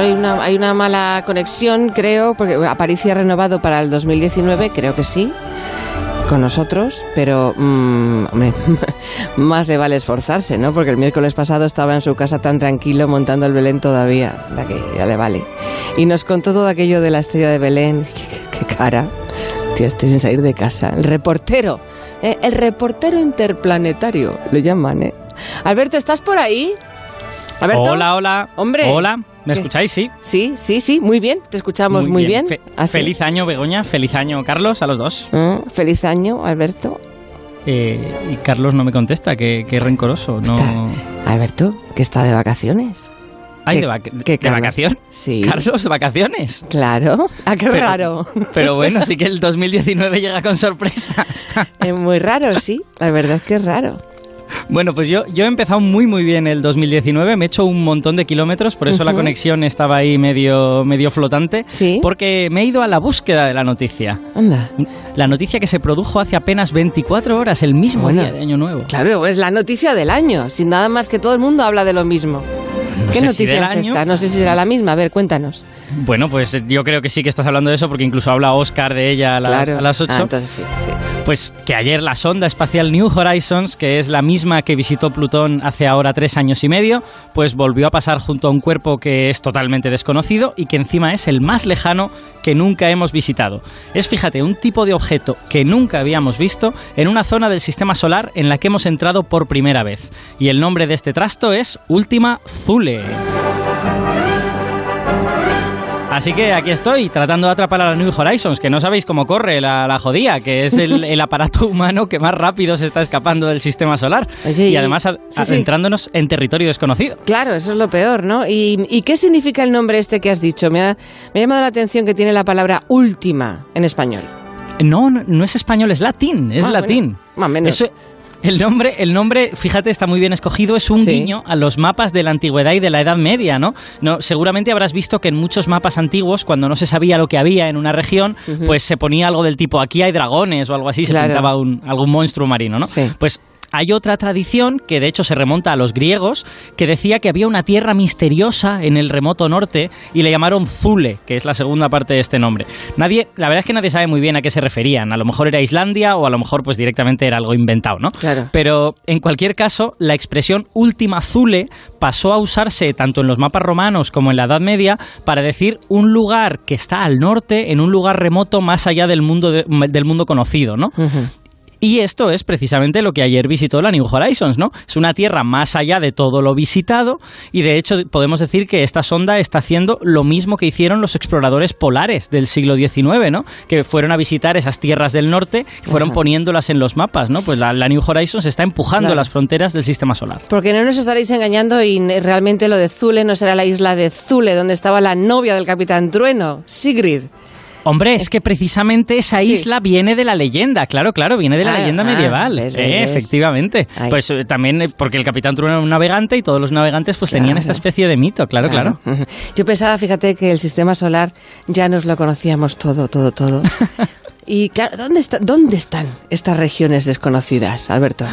Hay una, hay una mala conexión, creo, porque Aparicio ha renovado para el 2019, creo que sí, con nosotros, pero mm, hombre, más le vale esforzarse, ¿no? Porque el miércoles pasado estaba en su casa tan tranquilo montando el Belén todavía, da que ya le vale. Y nos contó todo aquello de la estrella de Belén, qué, qué- qué cara. Tío, estoy sin salir de casa. El reportero, ¿eh? el reportero interplanetario, le llaman, ¿eh? Alberto, ¿estás por ahí? Alberto. Hola, hola. Hombre. Hola, ¿me ¿Qué? escucháis? Sí. Sí, sí, sí, muy bien, te escuchamos muy, bien. Fe- Ah. Feliz año, Begoña. Feliz año, Carlos, a los dos. Mm, feliz año, Alberto. Eh, y Carlos no me contesta, qué, qué rencoroso. No... Alberto, que está de vacaciones. Ay, ¿Qué- de, vac- qué, de Carlos? vacación. Sí. Carlos, vacaciones. Claro. Ah, qué Pero- raro. Pero bueno, sí que el 2019 llega con sorpresas. Es muy raro, sí. La verdad es que es raro. Bueno, pues yo, yo he empezado muy muy bien el 2019, me he hecho un montón de kilómetros, por eso la conexión estaba ahí medio, medio flotante, Sí. porque me he ido a la búsqueda de la noticia. Anda. La noticia que se produjo hace apenas 24 horas, el mismo Bueno. día de Año Nuevo. Claro, es la noticia del año. Sin nada más que todo el mundo habla de lo mismo. No ¿Qué si noticia es esta? No sé si será la misma. A ver, cuéntanos. Bueno, pues eh, yo creo que sí que estás hablando de eso, porque incluso habla Oscar de ella a las, claro. a las 8. Ah, entonces sí, sí. Pues que ayer la sonda espacial New Horizons, que es la misma que visitó Plutón hace ahora tres años y medio, pues volvió a pasar junto a un cuerpo que es totalmente desconocido y que encima es el más lejano que nunca hemos visitado. Es, fíjate, un tipo de objeto que nunca habíamos visto en una zona del sistema solar en la que hemos entrado por primera vez. Y el nombre de este trasto es Última Así que aquí estoy, tratando de atrapar a la New Horizons, que no sabéis cómo corre la, la jodía, que es el, el aparato humano que más rápido se está escapando del sistema solar. Oye, y además a- sí, sí. adentrándonos en territorio desconocido. Claro, eso es lo peor, ¿no? ¿Y, y qué significa el nombre este que has dicho? Me ha, me ha llamado la atención que tiene la palabra última en español. No, no, no es español, es latín, es Ah, latín. bueno, más o menos. Eso- el nombre, el nombre, fíjate, está muy bien escogido, es un Sí. guiño a los mapas de la antigüedad y de la Edad Media, ¿no? no seguramente habrás visto que en muchos mapas antiguos, cuando no se sabía lo que había en una región, pues se ponía algo del tipo aquí hay dragones o algo así, se pintaba un- algún monstruo marino, ¿no? Sí. Pues hay otra tradición que de hecho se remonta a los griegos que decía que había una tierra misteriosa en el remoto norte y le llamaron Zule, que es la segunda parte de este nombre. Nadie, la verdad es que nadie sabe muy bien a qué se referían. A lo mejor era Islandia o a lo mejor pues directamente era algo inventado, ¿no? Claro. Pero en cualquier caso, la expresión última Zule pasó a usarse tanto en los mapas romanos como en la Edad Media para decir un lugar que está al norte, en un lugar remoto más allá del mundo de- del mundo conocido, ¿no? Y esto es precisamente lo que ayer visitó la New Horizons, ¿no? Es una tierra más allá de todo lo visitado y de hecho podemos decir que esta sonda está haciendo lo mismo que hicieron los exploradores polares del siglo XIX, ¿no? Que fueron a visitar esas tierras del norte y fueron Ajá. poniéndolas en los mapas, ¿no? Pues la, la New Horizons está empujando Claro. las fronteras del sistema solar. Porque no nos estaréis engañando y realmente lo de Zule no será la isla de Zule, donde estaba la novia del Capitán Trueno, Sigrid. Hombre, es que precisamente esa Sí. isla viene de la leyenda, claro, claro, viene de la Ah, leyenda ah, medieval. ves, ves, Eh, ves. efectivamente. Ay. Pues eh, también eh, porque el capitán Trueno era un navegante y todos los navegantes pues tenían Claro. esta especie de mito, claro, claro. Ujú. Yo pensaba, fíjate, que el sistema solar ya nos lo conocíamos todo, todo, todo. y claro, ¿dónde, está, ¿dónde están estas regiones desconocidas, Alberto?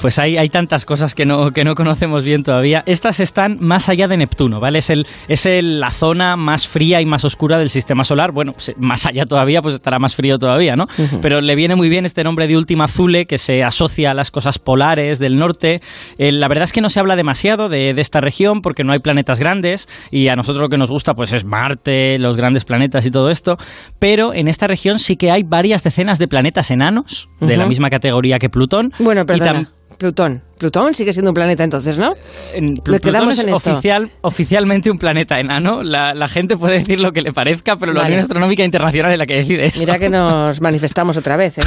Pues hay, hay tantas cosas que no, que no conocemos bien todavía. Estas están más allá de Neptuno, ¿vale? Es, el, es el- la zona más fría y más oscura del sistema solar. Bueno, más allá todavía, pues estará más frío todavía, ¿no? Pero le viene muy bien este nombre de Última Thule, que se asocia a las cosas polares del norte. Eh, la verdad es que no se habla demasiado de, de esta región porque no hay planetas grandes y a nosotros lo que nos gusta pues es Marte, los grandes planetas y todo esto. Pero en esta región sí que hay varias decenas de planetas enanos, de la misma categoría que Plutón. Bueno, perdona. Plutón. Plutón sigue siendo un planeta entonces, ¿no? en Plutón quedamos es en esto. oficial, oficialmente un planeta enano. La, la gente puede decir lo que le parezca, pero la. Unión Astronómica Internacional es la que decide eso. Mira que nos manifestamos otra vez, ¿eh?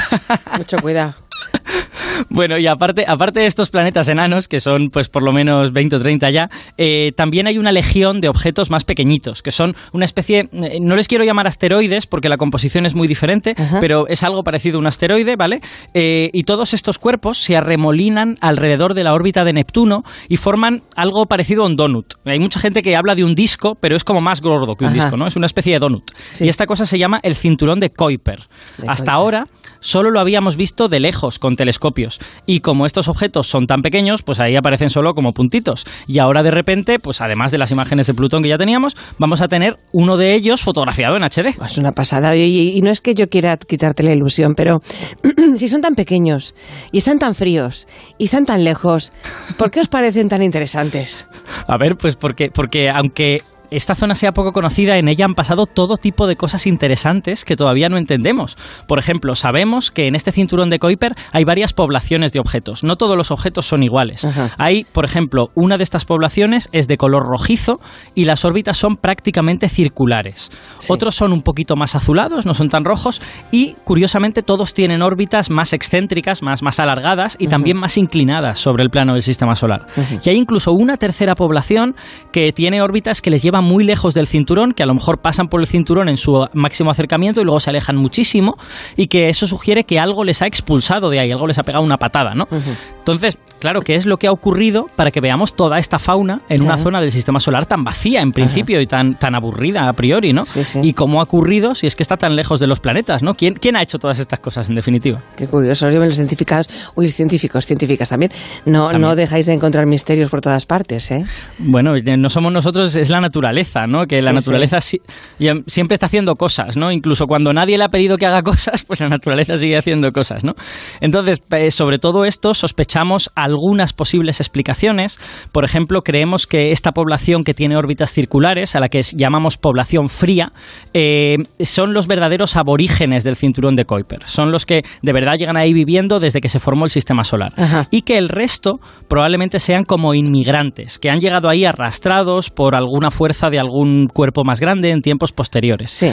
Mucho cuidado. Bueno, y aparte, aparte de estos planetas enanos, que son pues por lo menos 20 o 30 ya, eh, también hay una legión de objetos más pequeñitos, que son una especie, eh, no les quiero llamar asteroides porque la composición es muy diferente, Ajá. pero es algo parecido a un asteroide, ¿vale? Eh, y todos estos cuerpos se arremolinan alrededor de la órbita de Neptuno y forman algo parecido a un donut. Hay mucha gente que habla de un disco, pero es como más gordo que un Ajá. disco, ¿no? Es una especie de donut. Sí. Y esta cosa se llama el cinturón de Kuiper. De Hasta Kuiper. ahora solo lo habíamos visto de lejos con telescopios. Y como estos objetos son tan pequeños, pues ahí aparecen solo como puntitos. Y ahora de repente, pues además de las imágenes de Plutón que ya teníamos, vamos a tener uno de ellos fotografiado en HD. Es una pasada. Y, y no es que yo quiera quitarte la ilusión, pero si son tan pequeños y están tan fríos y están tan lejos, ¿por qué os parecen tan interesantes? A ver, pues porque, porque aunque esta zona sea poco conocida, en ella han pasado todo tipo de cosas interesantes que todavía no entendemos. Por ejemplo, sabemos que en este cinturón de Kuiper hay varias poblaciones de objetos. No todos los objetos son iguales. Hay, por ejemplo, una de estas poblaciones es de color rojizo y las órbitas son prácticamente circulares. Otros son un poquito más azulados, no son tan rojos y, curiosamente, todos tienen órbitas más excéntricas, más, más alargadas y también más inclinadas sobre el plano del sistema solar. Y hay incluso una tercera población que tiene órbitas que les llevan muy lejos del cinturón, que a lo mejor pasan por el cinturón en su máximo acercamiento y luego se alejan muchísimo y que eso sugiere que algo les ha expulsado de ahí, algo les ha pegado una patada, ¿no? Entonces, claro, ¿qué es lo que ha ocurrido para que veamos toda esta fauna en una zona del sistema solar tan vacía en principio y tan, tan aburrida a priori, ¿no? Y cómo ha ocurrido si es que está tan lejos de los planetas, ¿no? ¿Quién, quién ha hecho todas estas cosas en definitiva? Qué curioso, yo los científicos, uy, científicos, científicas también, no, no dejáis de encontrar misterios por todas partes, ¿eh? Bueno, no somos nosotros, es la naturaleza ¿no? Que la naturaleza siempre está haciendo cosas, ¿no? Incluso cuando nadie le ha pedido que haga cosas, pues la naturaleza sigue haciendo cosas, ¿no? Entonces, sobre todo esto, sospechamos algunas posibles explicaciones. Por ejemplo, creemos que esta población que tiene órbitas circulares, a la que llamamos población fría, eh, son los verdaderos aborígenes del cinturón de Kuiper. Son los que de verdad llegan ahí viviendo desde que se formó el sistema solar. Y que el resto probablemente sean como inmigrantes, que han llegado ahí arrastrados por alguna fuerza de algún cuerpo más grande en tiempos posteriores. Sí.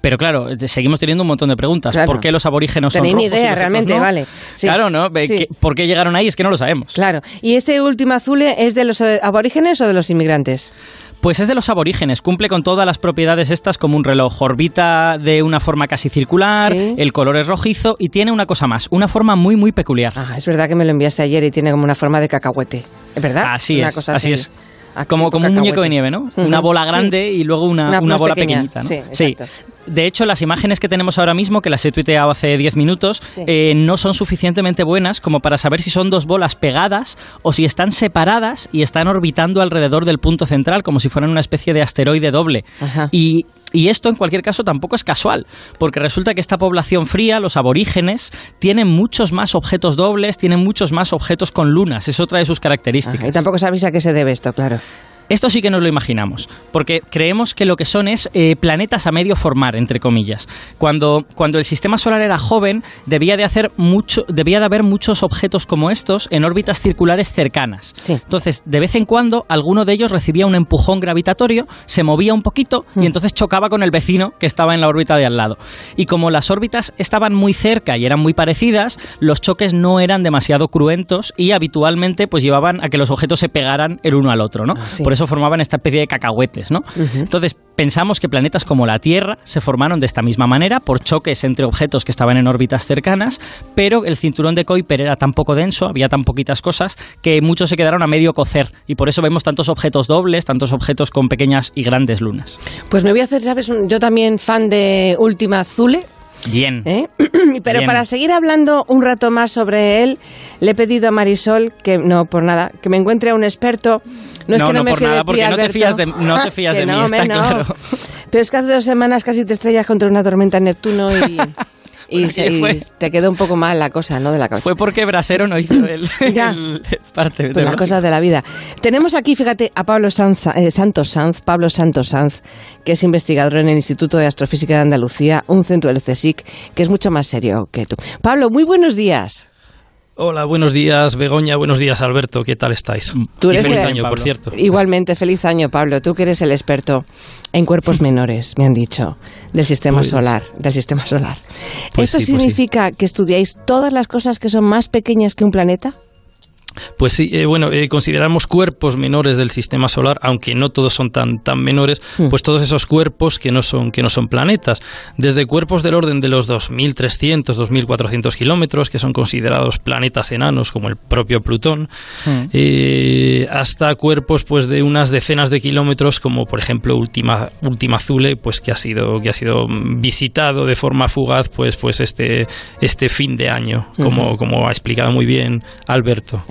Pero claro, seguimos teniendo un montón de preguntas. ¿Por qué los aborígenes son rojos? ni idea, realmente, vale. Claro, ¿no? ¿Por qué llegaron ahí? Es que no lo sabemos. Claro. ¿Y este último azul es de los eh, aborígenes o de los inmigrantes? Pues es de los aborígenes, cumple con todas las propiedades estas como un reloj. Orbita de una forma casi circular, el color es rojizo y tiene una cosa más, una forma muy, muy peculiar. Ah, es verdad que me lo enviaste ayer y tiene como una forma de cacahuete. ¿Es verdad? Así es, cosa así es como, como un muñeco de nieve, ¿no? Una bola grande y luego una, una, bola pequeñita, ¿no? Sí, De hecho, las imágenes que tenemos ahora mismo, que las he tuiteado hace 10 minutos, eh, no son suficientemente buenas como para saber si son dos bolas pegadas o si están separadas y están orbitando alrededor del punto central, como si fueran una especie de asteroide doble. Y y esto, en cualquier caso, tampoco es casual, porque resulta que esta población fría, los aborígenes, tienen muchos más objetos dobles, tienen muchos más objetos con lunas, es otra de sus características. y tampoco sabéis a qué se debe esto, claro. Esto sí que nos lo imaginamos, porque creemos que lo que son es eh, planetas a medio formar, entre comillas. Cuando, cuando el sistema solar era joven, debía de, hacer mucho, debía de haber muchos objetos como estos en órbitas circulares cercanas. Entonces, de vez en cuando, alguno de ellos recibía un empujón gravitatorio, se movía un poquito y mm. entonces chocaba con el vecino que estaba en la órbita de al lado. Y como las órbitas estaban muy cerca y eran muy parecidas, los choques no eran demasiado cruentos y habitualmente pues llevaban a que los objetos se pegaran el uno al otro, ¿no? Ah, eso formaban esta especie de cacahuetes, ¿no? Entonces, pensamos que planetas como la Tierra se formaron de esta misma manera, por choques entre objetos que estaban en órbitas cercanas, pero el cinturón de Kuiper era tan poco denso, había tan poquitas cosas, que muchos se quedaron a medio cocer, y por eso vemos tantos objetos dobles, tantos objetos con pequeñas y grandes lunas. Pues me voy a hacer, ¿sabes? Yo también fan de Última Zule, Bien. ¿Eh? Pero para seguir hablando un rato más sobre él, le he pedido a Marisol que, no por nada, que me encuentre a un experto. No es que no, me por nada, porque no te fías de, no te fías de mí, está claro. Pero es que hace dos semanas casi te estrellas contra una tormenta en Neptuno y... Y, te quedó un poco mal la cosa, ¿no? De la cabeza. Fue porque Brasero no hizo el, parte de las cosas de la vida. Tenemos aquí, fíjate, a Pablo eh, Santos Sanz, Pablo Santos Sanz, que es investigador en el Instituto de Astrofísica de Andalucía, un centro del CSIC, que es mucho más serio que tú. Pablo, muy buenos días. Hola, buenos días Begoña, buenos días Alberto, ¿qué tal estáis? Tú eres feliz año, por cierto. Igualmente, feliz año Pablo, tú que eres el experto en cuerpos menores, me han dicho, del sistema pues solar, del sistema solar. Pues ¿Esto pues significa que estudiáis todas las cosas que son más pequeñas que un planeta? Pues sí, eh, bueno, eh, consideramos cuerpos menores del sistema solar, aunque no todos son tan, tan menores, hmm. pues todos esos cuerpos que no, son, que no son planetas. Desde cuerpos del orden de los 2.300, 2.400 kilómetros, que son considerados planetas enanos, como el propio Plutón, hmm. eh, hasta cuerpos pues de unas decenas de kilómetros, como por ejemplo Ultima, Ultima Thule, pues que ha sido, que ha sido visitado de forma fugaz pues, pues este, este fin de año, como, como ha explicado muy bien Alberto.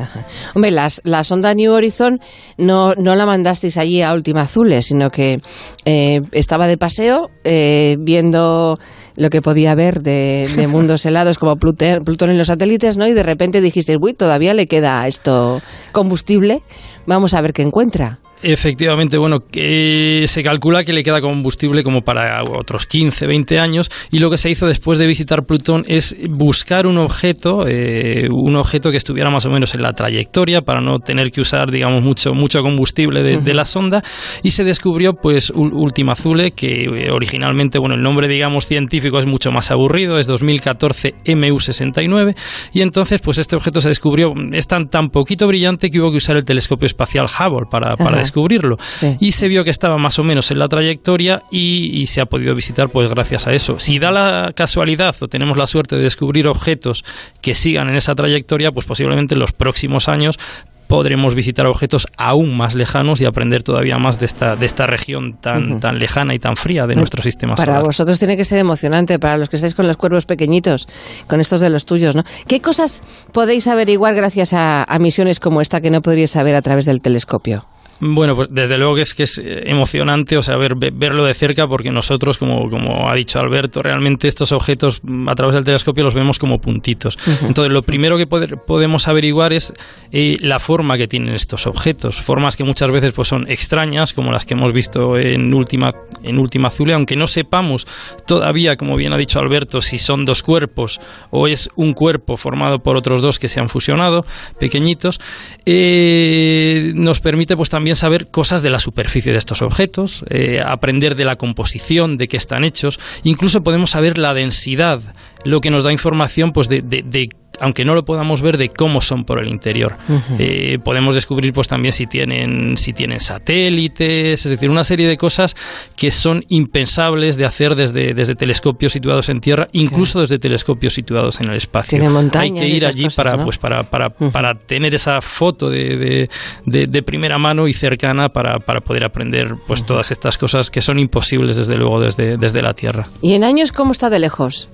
Hombre, las, la sonda New Horizon no, no la mandasteis allí a Última Azule, sino que eh, estaba de paseo eh, viendo lo que podía ver de, mundos helados como Plutón, Plutón en los satélites, ¿no? Y de repente dijiste, uy, todavía le queda esto combustible, vamos a ver qué encuentra. Efectivamente, bueno, que se calcula que le queda combustible como para otros 15, 20 años y lo que se hizo después de visitar Plutón es buscar un objeto, eh, un objeto que estuviera más o menos en la trayectoria para no tener que usar, digamos, mucho, mucho combustible de, la sonda y se descubrió, pues, Ultima Thule, que eh, originalmente, bueno, el nombre, digamos, científico es mucho más aburrido, es 2014 MU69 y entonces, pues, este objeto se descubrió, es tan, tan poquito brillante que hubo que usar el telescopio espacial Hubble para, para descubrirlo. Y se vio que estaba más o menos en la trayectoria y, se ha podido visitar pues gracias a eso. Si da la casualidad o tenemos la suerte de descubrir objetos que sigan en esa trayectoria, pues posiblemente en los próximos años podremos visitar objetos aún más lejanos y aprender todavía más de esta, de esta región tan, tan lejana y tan fría de nuestro sistema solar. Para vosotros tiene que ser emocionante, para los que estáis con los cuervos pequeñitos, con estos de los tuyos, ¿no? ¿Qué cosas podéis averiguar gracias a, a misiones como esta que no podríais saber a través del telescopio? Bueno, pues desde luego que es que es eh, emocionante, o sea, ver, verlo de cerca, porque nosotros, como, como ha dicho Alberto, realmente estos objetos mm, a través del telescopio los vemos como puntitos. Entonces, lo primero que podemos averiguar es eh, la forma que tienen estos objetos, formas que muchas veces pues son extrañas, como las que hemos visto en última en última Azule, aunque no sepamos todavía, como bien ha dicho Alberto, si son dos cuerpos o es un cuerpo formado por otros dos que se han fusionado, pequeñitos, eh, nos permite pues también saber cosas de la superficie de estos objetos, eh, aprender de la composición, de qué están hechos, incluso podemos saber la densidad, lo que nos da información pues de, de, de aunque no lo podamos ver, de cómo son por el interior. Eh, podemos descubrir pues también si tienen, si tienen satélites, es decir, una serie de cosas que son impensables de hacer desde, desde telescopios situados en tierra, incluso desde telescopios situados en el espacio. Hay que ir allí para, pues, para, para, para, tener esa foto de, de, de, primera mano y cercana para, para poder aprender pues todas estas cosas que son imposibles desde luego desde, desde la Tierra. ¿Y en años cómo está de lejos?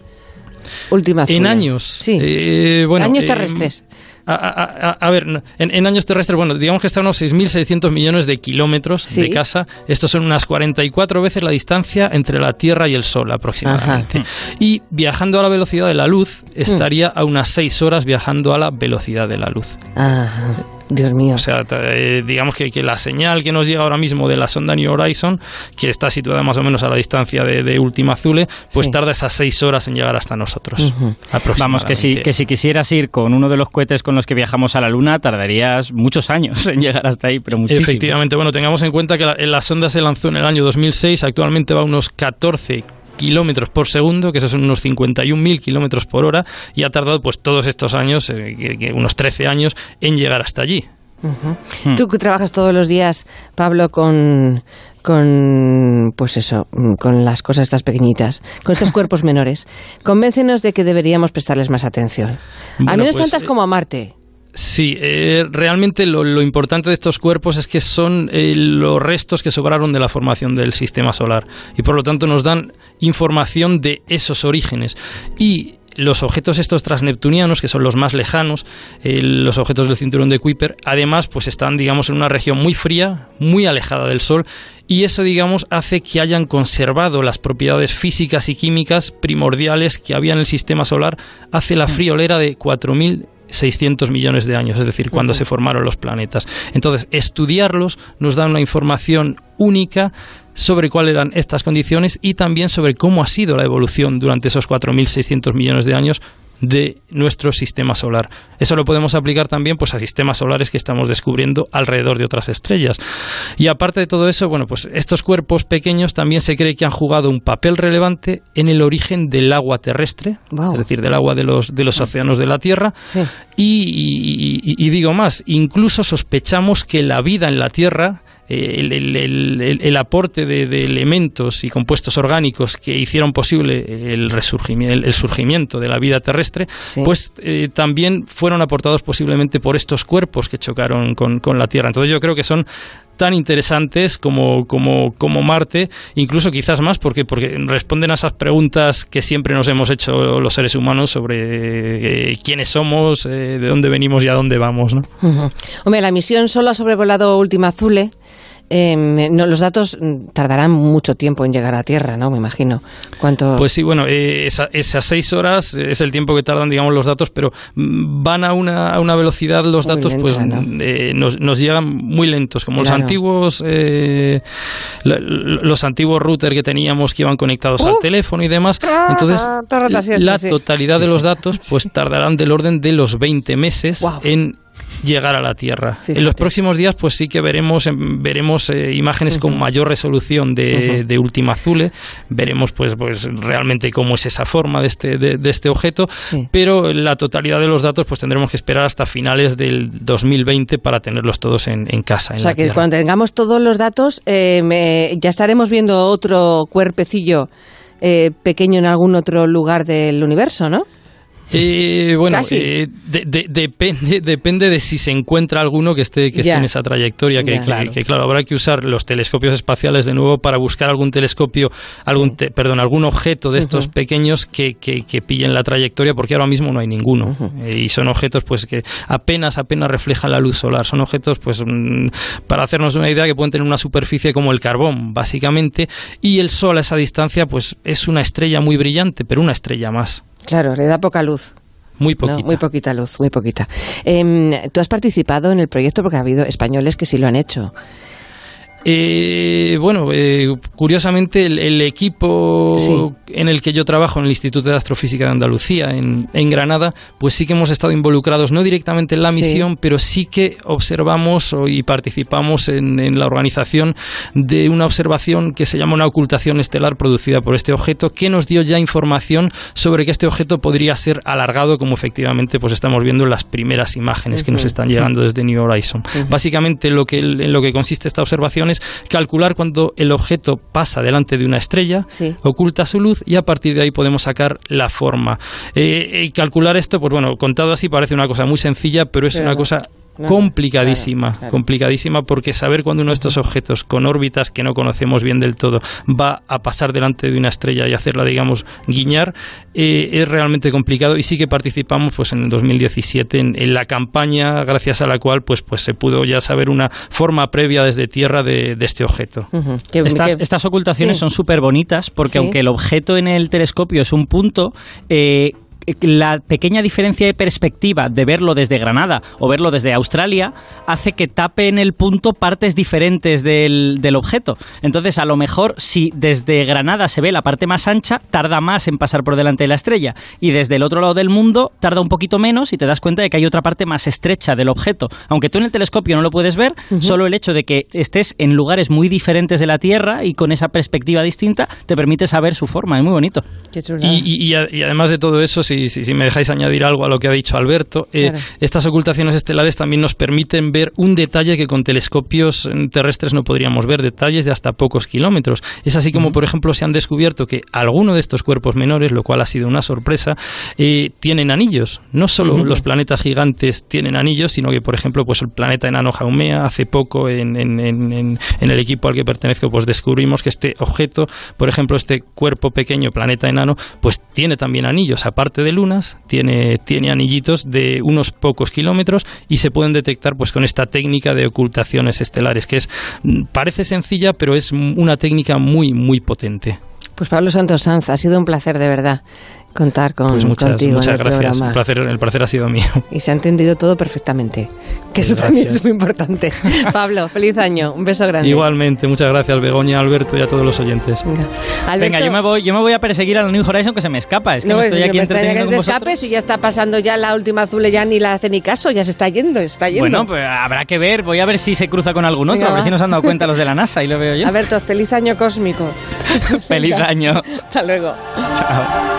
Última En años. Sí. Eh, bueno, años eh, A, ver, en, años terrestres, bueno, digamos que está a unos 6.600 millones de kilómetros de casa. Estos son unas 44 veces la distancia entre la Tierra y el Sol aproximadamente. Y viajando a la velocidad de la luz, estaría a unas 6 horas viajando a la velocidad de la luz. Ajá. Dios mío. O sea, eh, digamos que, que, la señal que nos llega ahora mismo de la sonda New Horizon, que está situada más o menos a la distancia de, de Ultima Thule, pues tarda esas seis horas en llegar hasta nosotros. Vamos, que si, que si quisieras ir con uno de los cohetes con los que viajamos a la Luna, tardarías muchos años en llegar hasta ahí, pero muchísimo. Efectivamente, bueno, tengamos en cuenta que la, la sonda se lanzó en el año 2006, actualmente va a unos 14 kilómetros por segundo, que esos son unos 51.000 kilómetros por hora, y ha tardado pues todos estos años, eh, unos 13 años, en llegar hasta allí. Hmm. Tú que trabajas todos los días, Pablo, con, con pues eso, con las cosas estas pequeñitas, con estos cuerpos menores. Convéncenos de que deberíamos prestarles más atención. Al menos pues, tantas eh, como a Marte. Sí, eh, realmente lo, importante de estos cuerpos es que son eh, los restos que sobraron de la formación del sistema solar y por lo tanto nos dan información de esos orígenes. Y los objetos estos transneptunianos, que son los más lejanos, eh, los objetos del cinturón de Kuiper, además, pues están, digamos, en una región muy fría, muy alejada del Sol, y eso, digamos, hace que hayan conservado las propiedades físicas y químicas primordiales que había en el sistema solar hace la friolera de 4.000 600 millones de años, es decir, cuando se formaron los planetas. Entonces, estudiarlos nos da una información única sobre cuáles eran estas condiciones y también sobre cómo ha sido la evolución durante esos 4.600 millones de años de nuestro sistema solar. Eso lo podemos aplicar también pues a sistemas solares que estamos descubriendo alrededor de otras estrellas. Y aparte de todo eso, bueno, pues estos cuerpos pequeños también se cree que han jugado un papel relevante en el origen del agua terrestre, es decir, del agua de los, de los océanos de la Tierra. y digo más, incluso sospechamos que la vida en la Tierra el, aporte de, elementos y compuestos orgánicos que hicieron posible el, resurgimiento, el, surgimiento de la vida terrestre, pues eh, también fueron aportados posiblemente por estos cuerpos que chocaron con, con la Tierra. Entonces yo creo que son tan interesantes como, como, como Marte, incluso quizás más porque, porque responden a esas preguntas que siempre nos hemos hecho los seres humanos sobre eh, quiénes somos, eh, de dónde venimos y a dónde vamos. ¿no? Hombre, la misión solo ha sobrevolado Última Azule. No, los datos tardarán mucho tiempo en llegar a tierra, ¿no? Me imagino. ¿Cuánto? Pues sí, bueno, eh, esas seis horas es el tiempo que tardan, digamos, los datos, pero van a una, a una velocidad los datos, pues eh, nos, nos, llegan muy lentos, como los antiguos eh, los antiguos routers que teníamos que iban conectados al teléfono y demás. Entonces, la totalidad de los datos, pues tardarán del orden de los 20 meses en llegar a la Tierra. En los próximos días, pues sí que veremos em, veremos eh, imágenes con mayor resolución de, de Ultima Azule, veremos pues pues realmente cómo es esa forma de este de, este objeto, pero la totalidad de los datos pues tendremos que esperar hasta finales del 2020 para tenerlos todos en, casa. o sea que cuando tengamos todos los datos eh, ya estaremos viendo otro cuerpecillo eh, pequeño en algún otro lugar del universo, ¿no? Eh, bueno, eh, depende, depende de si se encuentra alguno que esté, que esté en esa trayectoria. Que, claro. habrá que usar los telescopios espaciales de nuevo para buscar algún telescopio, algún perdón, algún objeto de estos pequeños que, que, pillen la trayectoria, porque ahora mismo no hay ninguno. Eh, y son objetos pues que apenas, apenas reflejan la luz solar. Son objetos, pues, mm, para hacernos una idea, que pueden tener una superficie como el carbón, básicamente, y el Sol a esa distancia, pues es una estrella muy brillante, pero una estrella más. Claro, le da poca luz. Muy poquita. muy poquita luz, muy poquita. Em, Tú has participado en el proyecto porque ha habido españoles que sí lo han hecho. Eh, bueno, eh, curiosamente el, equipo en el que yo trabajo en el Instituto de Astrofísica de Andalucía, en, Granada, pues sí que hemos estado involucrados, no directamente en la misión, pero sí que observamos y participamos en, la organización de una observación que se llama una ocultación estelar producida por este objeto, que nos dio ya información sobre que este objeto podría ser alargado, como efectivamente pues estamos viendo en las primeras imágenes que nos están llegando desde New Horizon. Básicamente lo que, en lo que consiste esta observación calcular cuando el objeto pasa delante de una estrella, oculta su luz y a partir de ahí podemos sacar la forma. Eh, y calcular esto, pues bueno, contado así parece una cosa muy sencilla, pero es una cosa complicadísima, complicadísima porque saber cuando uno de estos objetos con órbitas que no conocemos bien del todo va a pasar delante de una estrella y hacerla, digamos, guiñar, eh, es realmente complicado. Y sí que participamos pues en el 2017 en, la campaña gracias a la cual pues, pues se pudo ya saber una forma previa desde tierra de, este objeto. estas, ocultaciones son súper bonitas porque aunque el objeto en el telescopio es un punto, eh, la pequeña diferencia de perspectiva de verlo desde Granada o verlo desde Australia hace que tape en el punto partes diferentes del, objeto. Entonces, a lo mejor, si desde Granada se ve la parte más ancha, tarda más en pasar por delante de la estrella. Y desde el otro lado del mundo, tarda un poquito menos y te das cuenta de que hay otra parte más estrecha del objeto. Aunque tú en el telescopio no lo puedes ver, solo el hecho de que estés en lugares muy diferentes de la Tierra y con esa perspectiva distinta te permite saber su forma. Es muy bonito. Y, y además de todo eso, si, me dejáis añadir algo a lo que ha dicho Alberto, eh, estas ocultaciones estelares también nos permiten ver un detalle que con telescopios mm, terrestres no podríamos ver, detalles de hasta pocos kilómetros. Es así como, por ejemplo, se han descubierto que alguno de estos cuerpos menores, lo cual ha sido una sorpresa, eh, tienen anillos. No solo los planetas gigantes tienen anillos, sino que, por ejemplo, pues el planeta enano Jaumea, hace poco en, el equipo al que pertenezco, pues descubrimos que este objeto, por ejemplo, este cuerpo pequeño, planeta enano, pues tiene también anillos, aparte de lunas, tiene, tiene anillitos de unos pocos kilómetros y se pueden detectar pues con esta técnica de ocultaciones estelares, que es parece sencilla, pero es una técnica muy, muy potente. Pues Pablo Santos Sanz, ha sido un placer de verdad contar con, pues muchas, contigo muchas en el gracias. programa. El placer, el placer ha sido mío. Y se ha entendido todo perfectamente. Que eso también es muy importante. Pablo, feliz año. Un beso grande. Igualmente, muchas gracias Begoña, Alberto y a todos los oyentes. Venga, yo me voy, yo me voy a perseguir a la New Horizon que se me escapa. Es que no, me es- estoy no aquí me extraña que te escapes y ya está pasando ya la última azul, ya ni la hace ni caso, ya se está yendo, está yendo. Bueno, pues habrá que ver. Voy a ver si se cruza con algún otro. Venga, a ver va. si nos han dado cuenta los de la NASA y lo veo yo. Alberto, feliz año cósmico. Feliz año. Hasta luego. Chao.